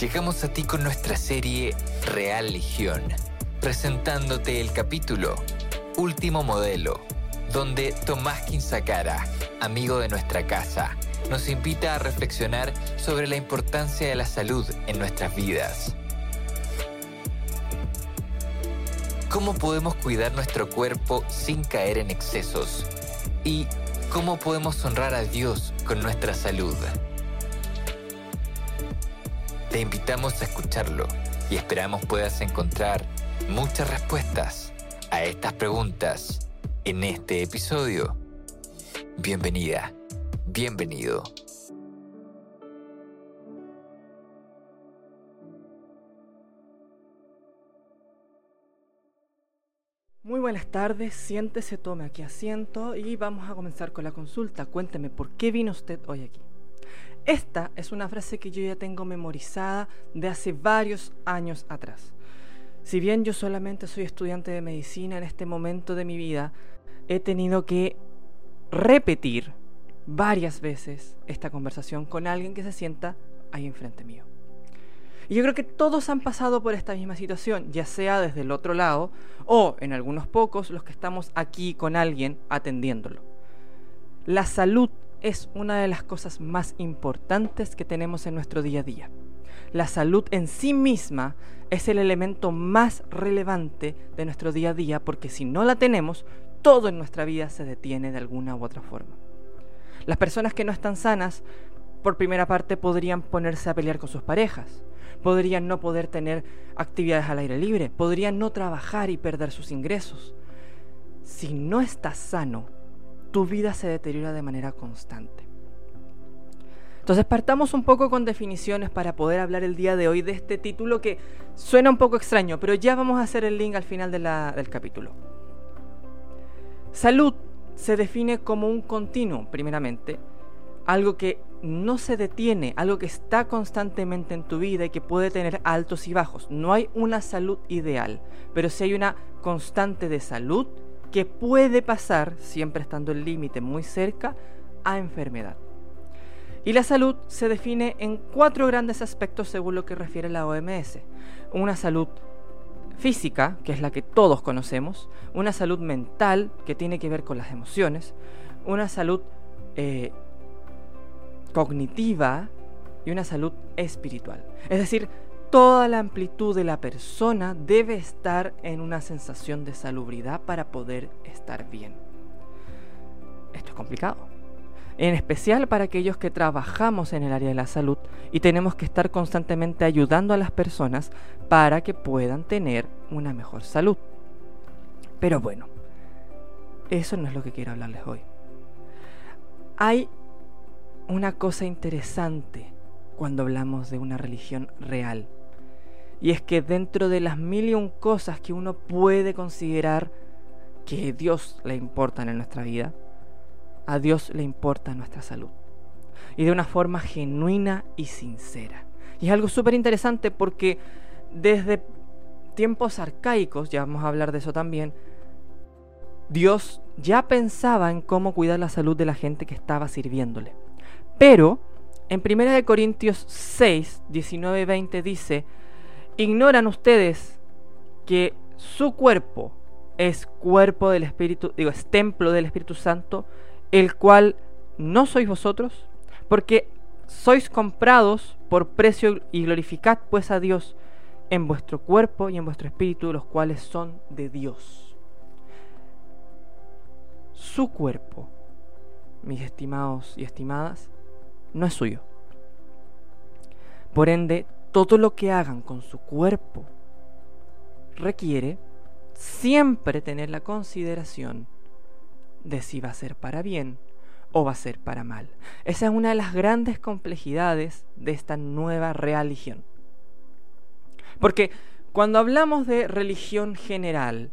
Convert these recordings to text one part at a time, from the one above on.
Llegamos a ti con nuestra serie Real Legión, presentándote el capítulo Último Modelo, donde Tomás Quinzacara, amigo de nuestra casa, nos invita a reflexionar sobre la importancia de la salud en nuestras vidas. ¿Cómo podemos cuidar nuestro cuerpo sin caer en excesos? ¿Y cómo podemos honrar a Dios con nuestra salud? Te invitamos a escucharlo y esperamos puedas encontrar muchas respuestas a estas preguntas en este episodio. Bienvenida, bienvenido. Muy buenas tardes, siéntese, tome aquí asiento y vamos a comenzar con la consulta. Cuénteme, ¿por qué vino usted hoy aquí? Esta es una frase que yo ya tengo memorizada de hace varios años atrás. Si bien yo solamente soy estudiante de medicina en este momento de mi vida, he tenido que repetir varias veces esta conversación con alguien que se sienta ahí enfrente mío. Y yo creo que todos han pasado por esta misma situación, ya sea desde el otro lado o en algunos pocos los que estamos aquí con alguien atendiéndolo. La salud es una de las cosas más importantes que tenemos en nuestro día a día. La salud en sí misma es el elemento más relevante de nuestro día a día porque si no la tenemos, todo en nuestra vida se detiene de alguna u otra forma. Las personas que no están sanas, por primera parte, podrían ponerse a pelear con sus parejas, podrían no poder tener actividades al aire libre, podrían no trabajar y perder sus ingresos. Si no estás sano, tu vida se deteriora de manera constante. Entonces partamos un poco con definiciones para poder hablar el día de hoy de este título que suena un poco extraño, pero ya vamos a hacer el link al final del capítulo. Salud se define como un continuo, primeramente, algo que no se detiene, algo que está constantemente en tu vida y que puede tener altos y bajos. No hay una salud ideal, pero sí hay una constante de salud que puede pasar, siempre estando el límite muy cerca, a enfermedad. Y la salud se define en cuatro grandes aspectos según lo que refiere la OMS. Una salud física, que es la que todos conocemos, una salud mental, que tiene que ver con las emociones, una salud eh, cognitiva y una salud espiritual. Es decir, toda la amplitud de la persona debe estar en una sensación de salubridad para poder estar bien. Esto es complicado. En especial para aquellos que trabajamos en el área de la salud y tenemos que estar constantemente ayudando a las personas para que puedan tener una mejor salud. Pero bueno, eso no es lo que quiero hablarles hoy. Hay una cosa interesante cuando hablamos de una religión real y es que dentro de las mil y un cosas que uno puede considerar que Dios le importan en nuestra vida, a Dios le importa nuestra salud. Y de una forma genuina y sincera. Y es algo súper interesante porque desde tiempos arcaicos, ya vamos a hablar de eso también, Dios ya pensaba en cómo cuidar la salud de la gente que estaba sirviéndole. Pero en 1 Corintios 6, 19 y 20 dice, ¿Ignoran ustedes que su cuerpo es cuerpo del Espíritu, digo, es templo del Espíritu Santo, el cual no sois vosotros? Porque sois comprados por precio y glorificad pues a Dios en vuestro cuerpo y en vuestro espíritu, los cuales son de Dios. Su cuerpo, mis estimados y estimadas, no es suyo. Por ende, todo lo que hagan con su cuerpo requiere siempre tener la consideración de si va a ser para bien o va a ser para mal. Esa es una de las grandes complejidades de esta nueva religión. Porque cuando hablamos de religión general,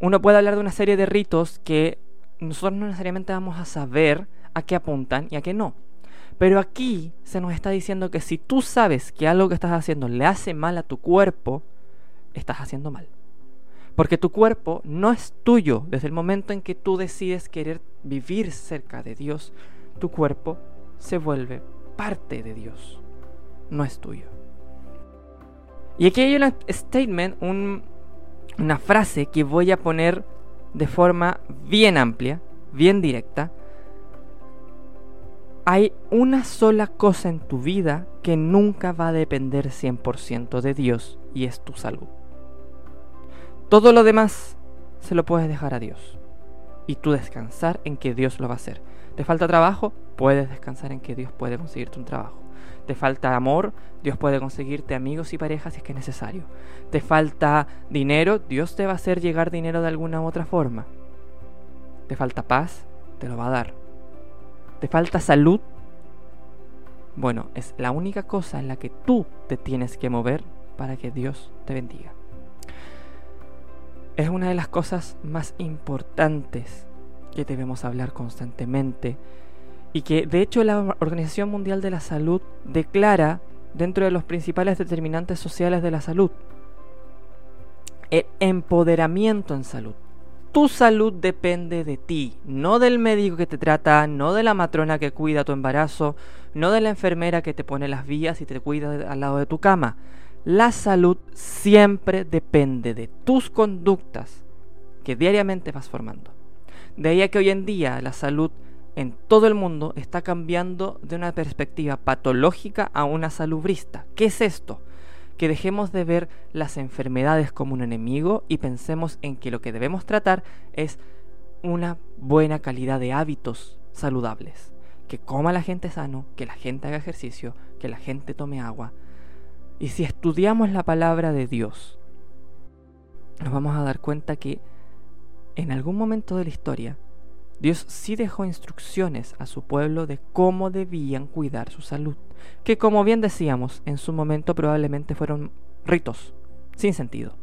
uno puede hablar de una serie de ritos que nosotros no necesariamente vamos a saber a qué apuntan y a qué no. Pero aquí se nos está diciendo que si tú sabes que algo que estás haciendo le hace mal a tu cuerpo, estás haciendo mal. Porque tu cuerpo no es tuyo desde el momento en que tú decides querer vivir cerca de Dios. Tu cuerpo se vuelve parte de Dios, no es tuyo. Y aquí hay un statement, una frase que voy a poner de forma bien amplia, bien directa, hay una sola cosa en tu vida que nunca va a depender 100% de Dios y es tu salud. Todo lo demás se lo puedes dejar a Dios y tú descansar en que Dios lo va a hacer. ¿Te falta trabajo? Puedes descansar en que Dios puede conseguirte un trabajo. ¿Te falta amor? Dios puede conseguirte amigos y parejas si es que es necesario. ¿Te falta dinero? Dios te va a hacer llegar dinero de alguna u otra forma. ¿Te falta paz? Te lo va a dar ¿Te falta salud? Bueno, es la única cosa en la que tú te tienes que mover para que Dios te bendiga. Es una de las cosas más importantes que debemos hablar constantemente y que de hecho la Organización Mundial de la Salud declara dentro de los principales determinantes sociales de la salud. El empoderamiento en salud tu salud depende de ti, no del médico que te trata, no de la matrona que cuida tu embarazo, no de la enfermera que te pone las vías y te cuida al lado de tu cama. La salud siempre depende de tus conductas que diariamente vas formando. De ahí a que hoy en día la salud en todo el mundo está cambiando de una perspectiva patológica a una salubrista. ¿Qué es esto? Que dejemos de ver las enfermedades como un enemigo y pensemos en que lo que debemos tratar es una buena calidad de hábitos saludables. Que coma la gente sano, que la gente haga ejercicio, que la gente tome agua. Y si estudiamos la palabra de Dios, nos vamos a dar cuenta que en algún momento de la historia, Dios sí dejó instrucciones a su pueblo de cómo debían cuidar su salud, que como bien decíamos, en su momento probablemente fueron ritos, sin sentido.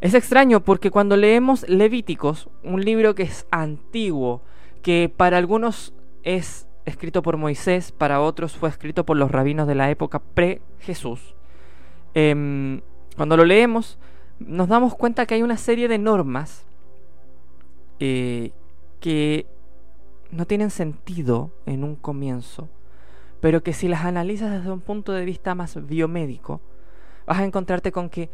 Es extraño porque cuando leemos Levíticos, un libro que es antiguo, que para algunos es escrito por Moisés, para otros fue escrito por los rabinos de la época pre-Jesús, em, cuando lo leemos nos damos cuenta que hay una serie de normas eh, que no tienen sentido en un comienzo, pero que si las analizas desde un punto de vista más biomédico, vas a encontrarte con que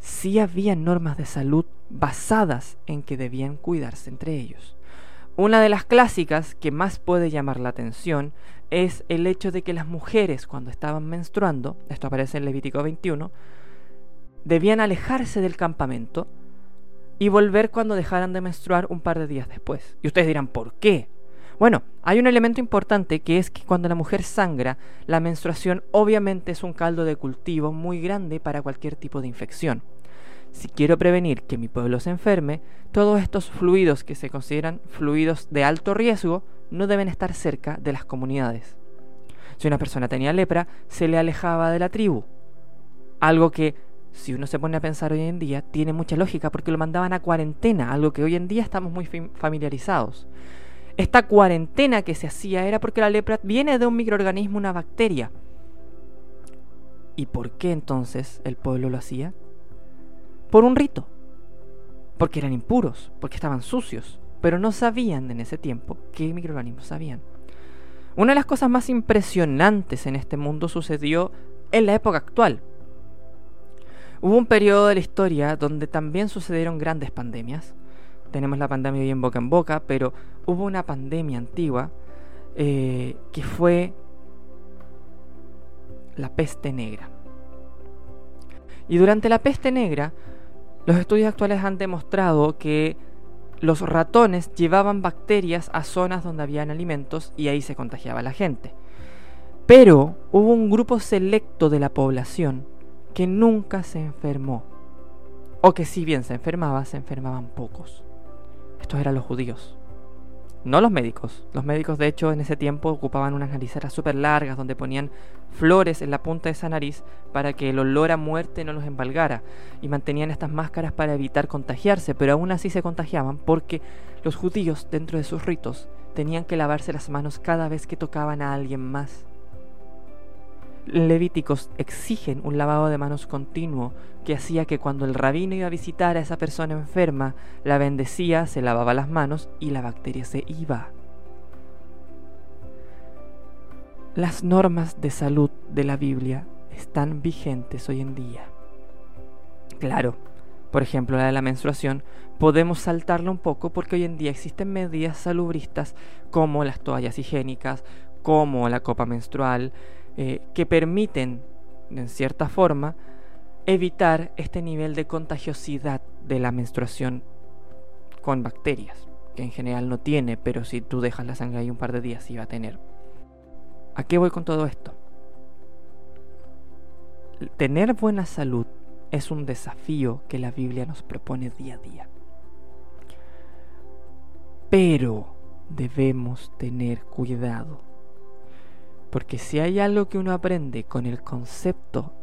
sí había normas de salud basadas en que debían cuidarse entre ellos. Una de las clásicas que más puede llamar la atención es el hecho de que las mujeres cuando estaban menstruando, esto aparece en Levítico 21, debían alejarse del campamento y volver cuando dejaran de menstruar un par de días después. Y ustedes dirán, ¿por qué? Bueno, hay un elemento importante que es que cuando la mujer sangra, la menstruación obviamente es un caldo de cultivo muy grande para cualquier tipo de infección. Si quiero prevenir que mi pueblo se enferme, todos estos fluidos que se consideran fluidos de alto riesgo no deben estar cerca de las comunidades. Si una persona tenía lepra, se le alejaba de la tribu. Algo que si uno se pone a pensar hoy en día, tiene mucha lógica porque lo mandaban a cuarentena, algo que hoy en día estamos muy familiarizados. Esta cuarentena que se hacía era porque la lepra viene de un microorganismo, una bacteria. ¿Y por qué entonces el pueblo lo hacía? Por un rito. Porque eran impuros, porque estaban sucios, pero no sabían en ese tiempo qué microorganismos habían. Una de las cosas más impresionantes en este mundo sucedió en la época actual, Hubo un periodo de la historia donde también sucedieron grandes pandemias. Tenemos la pandemia bien boca en boca, pero hubo una pandemia antigua eh, que fue la peste negra. Y durante la peste negra, los estudios actuales han demostrado que los ratones llevaban bacterias a zonas donde habían alimentos y ahí se contagiaba la gente. Pero hubo un grupo selecto de la población que nunca se enfermó, o que si bien se enfermaba, se enfermaban pocos. Estos eran los judíos. no los médicos. Los médicos, de hecho, en ese tiempo ocupaban unas nariceras súper largas donde ponían flores en la punta de esa nariz para que el olor a muerte no los embalgara. Y mantenían estas máscaras para evitar contagiarse, pero aún así se contagiaban porque los judíos, dentro de sus ritos, tenían que lavarse las manos cada vez que tocaban a alguien más. Levíticos exigen un lavado de manos continuo que hacía que cuando el rabino iba a visitar a esa persona enferma, la bendecía, se lavaba las manos y la bacteria se iba. Las normas de salud de la Biblia están vigentes hoy en día. Claro, por ejemplo la de la menstruación, podemos saltarla un poco porque hoy en día existen medidas salubristas como las toallas higiénicas, como la copa menstrual, eh, que permiten, en cierta forma, evitar este nivel de contagiosidad de la menstruación con bacterias, que en general no tiene, pero si tú dejas la sangre ahí un par de días sí va a tener. ¿A qué voy con todo esto? Tener buena salud es un desafío que la Biblia nos propone día a día. Pero debemos tener cuidado porque si hay algo que uno aprende con el concepto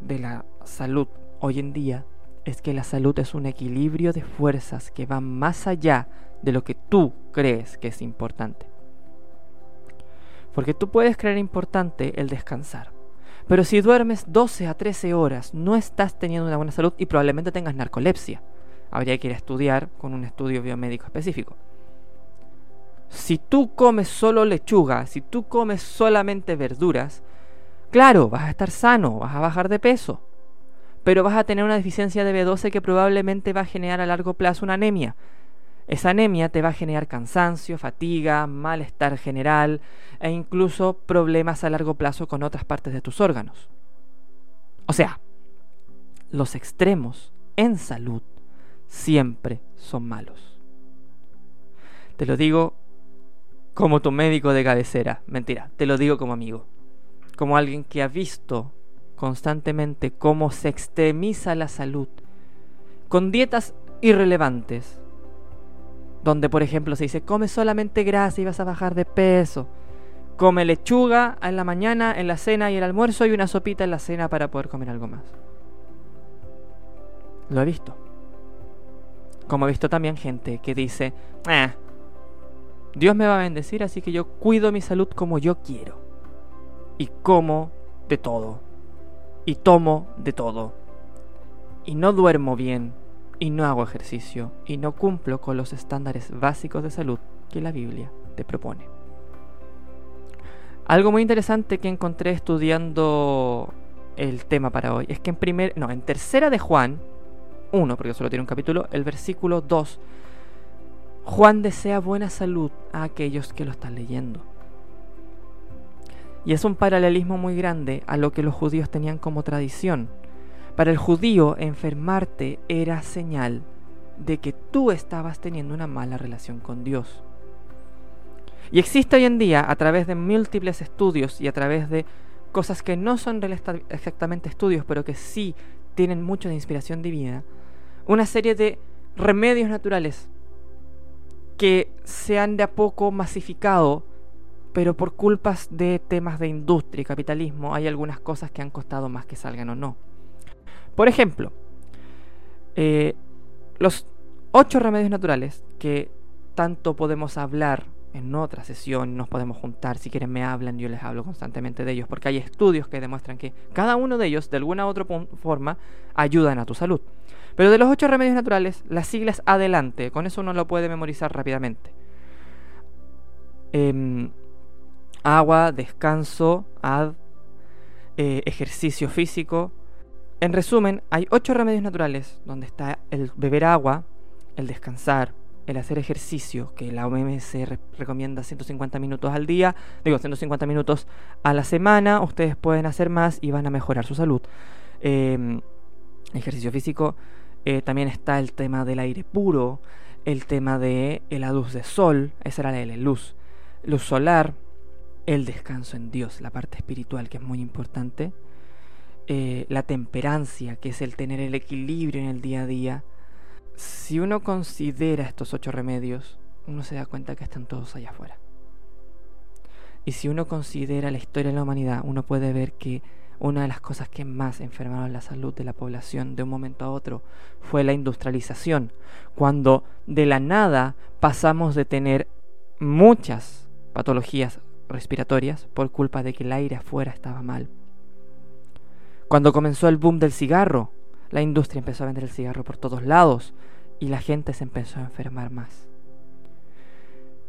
de la salud hoy en día, es que la salud es un equilibrio de fuerzas que van más allá de lo que tú crees que es importante. Porque tú puedes creer importante el descansar. Pero si duermes 12 a 13 horas, no estás teniendo una buena salud y probablemente tengas narcolepsia. Habría que ir a estudiar con un estudio biomédico específico. Si tú comes solo lechuga, si tú comes solamente verduras, claro, vas a estar sano, vas a bajar de peso, pero vas a tener una deficiencia de B12 que probablemente va a generar a largo plazo una anemia. Esa anemia te va a generar cansancio, fatiga, malestar general e incluso problemas a largo plazo con otras partes de tus órganos. O sea, los extremos en salud siempre son malos. Te lo digo como tu médico de cabecera. Mentira, te lo digo como amigo. Como alguien que ha visto constantemente cómo se extremiza la salud con dietas irrelevantes. Donde, por ejemplo, se dice, come solamente grasa y vas a bajar de peso. Come lechuga en la mañana, en la cena y el almuerzo y una sopita en la cena para poder comer algo más. Lo he visto. Como he visto también gente que dice, eh, Dios me va a bendecir, así que yo cuido mi salud como yo quiero. Y como de todo. Y tomo de todo. Y no duermo bien. Y no hago ejercicio. Y no cumplo con los estándares básicos de salud que la Biblia te propone. Algo muy interesante que encontré estudiando el tema para hoy es que en primer, no, en tercera de Juan 1, porque solo tiene un capítulo, el versículo 2 Juan desea buena salud a aquellos que lo están leyendo. Y es un paralelismo muy grande a lo que los judíos tenían como tradición. Para el judío, enfermarte era señal de que tú estabas teniendo una mala relación con Dios. Y existe hoy en día, a través de múltiples estudios y a través de cosas que no son exactamente estudios, pero que sí tienen mucho de inspiración divina, una serie de remedios naturales que se han de a poco masificado, pero por culpas de temas de industria y capitalismo hay algunas cosas que han costado más que salgan o no. Por ejemplo, eh, los ocho remedios naturales que tanto podemos hablar en otra sesión, nos podemos juntar, si quieren me hablan, yo les hablo constantemente de ellos, porque hay estudios que demuestran que cada uno de ellos, de alguna u otra forma, ayudan a tu salud. Pero de los ocho remedios naturales, las siglas adelante, con eso uno lo puede memorizar rápidamente. Em, agua, descanso, ad, eh, ejercicio físico. En resumen, hay ocho remedios naturales donde está el beber agua, el descansar, el hacer ejercicio, que la OMS recomienda 150 minutos al día, digo 150 minutos a la semana, ustedes pueden hacer más y van a mejorar su salud. Em, ejercicio físico, eh, también está el tema del aire puro, el tema de la luz de sol, esa era la luz, luz solar, el descanso en Dios, la parte espiritual que es muy importante, eh, la temperancia, que es el tener el equilibrio en el día a día. Si uno considera estos ocho remedios, uno se da cuenta que están todos allá afuera. Y si uno considera la historia de la humanidad, uno puede ver que una de las cosas que más enfermaron la salud de la población de un momento a otro fue la industrialización, cuando de la nada pasamos de tener muchas patologías respiratorias por culpa de que el aire afuera estaba mal. Cuando comenzó el boom del cigarro, la industria empezó a vender el cigarro por todos lados y la gente se empezó a enfermar más.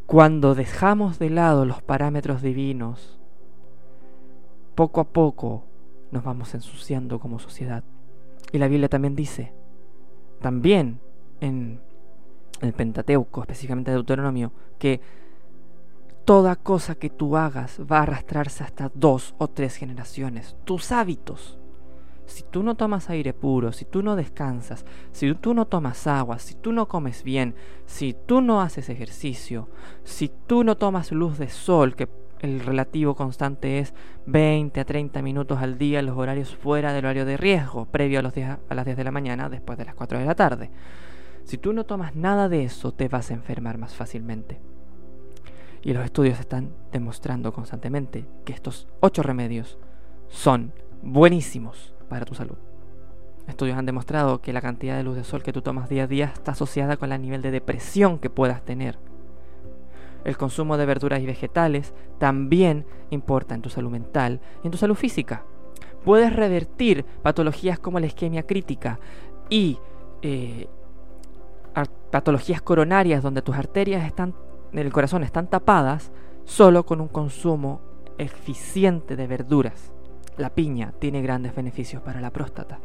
Cuando dejamos de lado los parámetros divinos, poco a poco nos vamos ensuciando como sociedad. Y la Biblia también dice, también en el Pentateuco, específicamente de Deuteronomio, que toda cosa que tú hagas va a arrastrarse hasta dos o tres generaciones. Tus hábitos. Si tú no tomas aire puro, si tú no descansas, si tú no tomas agua, si tú no comes bien, si tú no haces ejercicio, si tú no tomas luz de sol, que el relativo constante es 20 a 30 minutos al día los horarios fuera del horario de riesgo, previo a, los las 10 de la mañana, después de las 4 de la tarde. Si tú no tomas nada de eso, te vas a enfermar más fácilmente. Y los estudios están demostrando constantemente que estos ocho remedios son buenísimos para tu salud. Estudios han demostrado que la cantidad de luz de sol que tú tomas día a día está asociada con el nivel de depresión que puedas tener. El consumo de verduras y vegetales también importa en tu salud mental y en tu salud física. Puedes revertir patologías como la isquemia crítica y eh, patologías coronarias donde tus arterias están el corazón están tapadas solo con un consumo eficiente de verduras. La piña tiene grandes beneficios para la próstata.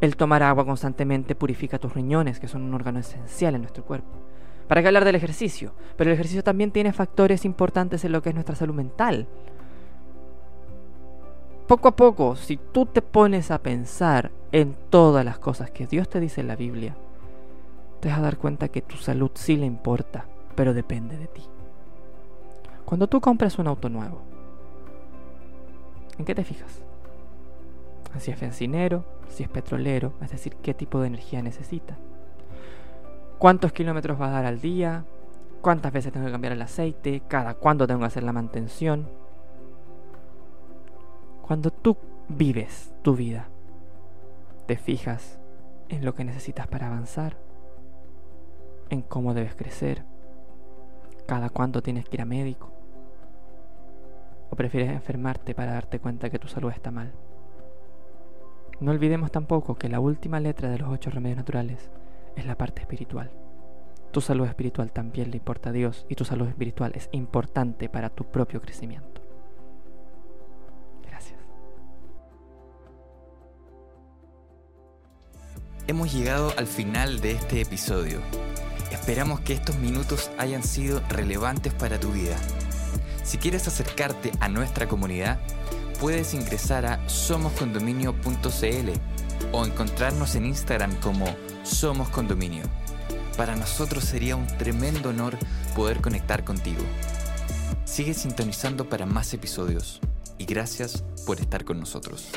El tomar agua constantemente purifica tus riñones, que son un órgano esencial en nuestro cuerpo. ¿Para qué hablar del ejercicio? Pero el ejercicio también tiene factores importantes en lo que es nuestra salud mental. Poco a poco, si tú te pones a pensar en todas las cosas que Dios te dice en la Biblia, te vas a dar cuenta que tu salud sí le importa pero depende de ti. Cuando tú compras un auto nuevo, ¿en qué te fijas? Si es bencinero, si es petrolero, es decir, qué tipo de energía necesita. ¿Cuántos kilómetros va a dar al día? ¿Cuántas veces tengo que cambiar el aceite? ¿Cada cuándo tengo que hacer la mantención? Cuando tú vives tu vida, te fijas en lo que necesitas para avanzar, en cómo debes crecer, cada cuánto tienes que ir a médico. O prefieres enfermarte para darte cuenta que tu salud está mal. No olvidemos tampoco que la última letra de los ocho remedios naturales es la parte espiritual. Tu salud espiritual también le importa a Dios y tu salud espiritual es importante para tu propio crecimiento. Gracias. Hemos llegado al final de este episodio. Esperamos que estos minutos hayan sido relevantes para tu vida. Si quieres acercarte a nuestra comunidad, puedes ingresar a somoscondominio.cl o encontrarnos en Instagram como Somos Condominio. Para nosotros sería un tremendo honor poder conectar contigo. Sigue sintonizando para más episodios y gracias por estar con nosotros.